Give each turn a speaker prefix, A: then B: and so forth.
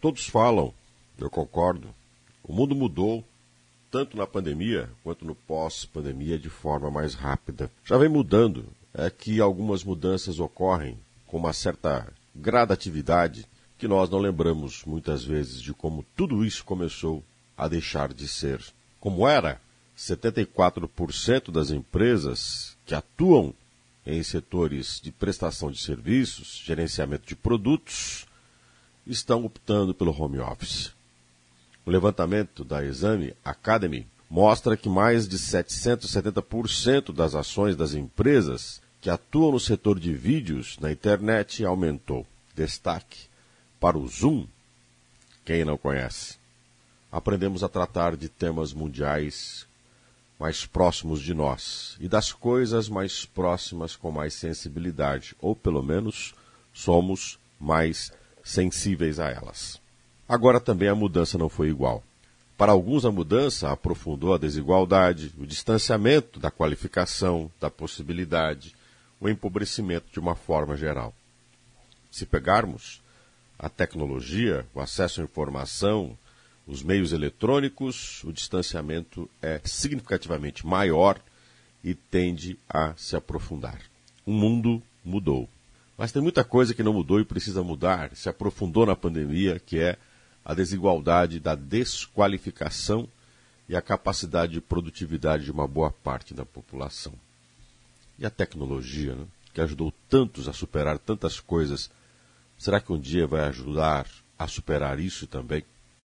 A: Todos falam, eu concordo. O mundo mudou, tanto na pandemia quanto no pós-pandemia, de forma mais rápida. Já vem mudando. É que algumas mudanças ocorrem com uma certa gradatividade que nós não lembramos muitas vezes de como tudo isso começou a deixar de ser como era. 74% das empresas que atuam em setores de prestação de serviços, gerenciamento de produtos, estão optando pelo home office. O levantamento da Exame Academy mostra que mais de 770% das ações das empresas que atuam no setor de vídeos na internet aumentou. Destaque para o Zoom. Quem não conhece? Aprendemos a tratar de temas mundiais mais próximos de nós e das coisas mais próximas com mais sensibilidade, ou pelo menos somos mais sensíveis a elas. Agora também a mudança não foi igual. Para alguns, a mudança aprofundou a desigualdade, o distanciamento da qualificação, da possibilidade, o empobrecimento de uma forma geral. Se pegarmos a tecnologia, o acesso à informação, os meios eletrônicos, o distanciamento é significativamente maior e tende a se aprofundar. O mundo mudou. Mas tem muita coisa que não mudou e precisa mudar, se aprofundou na pandemia, que é a desigualdade da desqualificação e a capacidade de produtividade de uma boa parte da população. E a tecnologia, né, que ajudou tantos a superar tantas coisas, será que um dia vai ajudar a superar isso também?